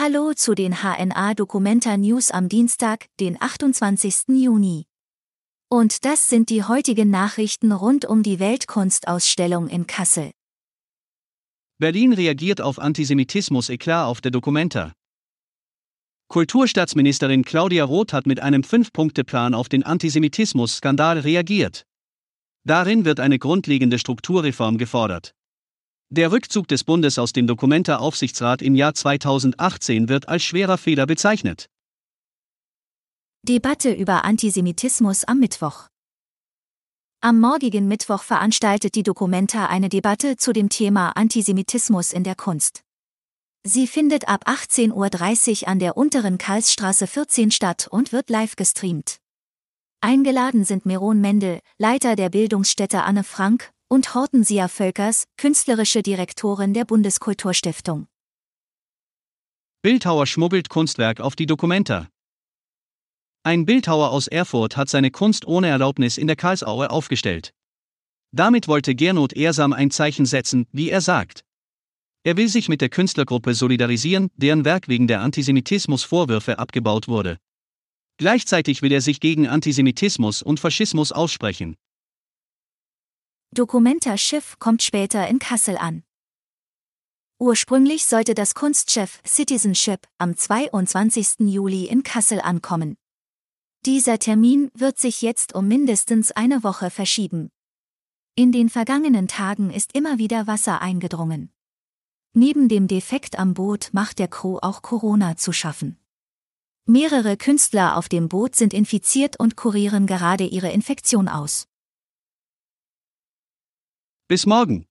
Hallo zu den HNA Documenta News am Dienstag, den 28. Juni. Und das sind die heutigen Nachrichten rund um die Weltkunstausstellung in Kassel. Berlin reagiert auf Antisemitismus-Eklat auf der Documenta. Kulturstaatsministerin Claudia Roth hat mit einem Fünf-Punkte-Plan auf den Antisemitismus-Skandal reagiert. Darin wird eine grundlegende Strukturreform gefordert. Der Rückzug des Bundes aus dem Dokumenta-Aufsichtsrat im Jahr 2018 wird als schwerer Fehler bezeichnet. Debatte über Antisemitismus am Mittwoch. Am morgigen Mittwoch veranstaltet die Documenta eine Debatte zu dem Thema Antisemitismus in der Kunst. Sie findet ab 18.30 Uhr an der unteren Karlsstraße 14 statt und wird live gestreamt. Eingeladen sind Meron Mendel, Leiter der Bildungsstätte Anne Frank, und Hortensia Völkers, künstlerische Direktorin der Bundeskulturstiftung. Bildhauer schmuggelt Kunstwerk auf die Dokumenta. Ein Bildhauer aus Erfurt hat seine Kunst ohne Erlaubnis in der Karlsaue aufgestellt. Damit wollte Gernot Ehrsam ein Zeichen setzen, wie er sagt. Er will sich mit der Künstlergruppe solidarisieren, deren Werk wegen der Antisemitismusvorwürfe abgebaut wurde. Gleichzeitig will er sich gegen Antisemitismus und Faschismus aussprechen. Dokumenta Schiff kommt später in Kassel an. Ursprünglich sollte das Kunstschiff Citizenship am 22. Juli in Kassel ankommen. Dieser Termin wird sich jetzt um mindestens eine Woche verschieben. In den vergangenen Tagen ist immer wieder Wasser eingedrungen. Neben dem Defekt am Boot macht der Crew auch Corona zu schaffen. Mehrere Künstler auf dem Boot sind infiziert und kurieren gerade ihre Infektion aus. Bis morgen.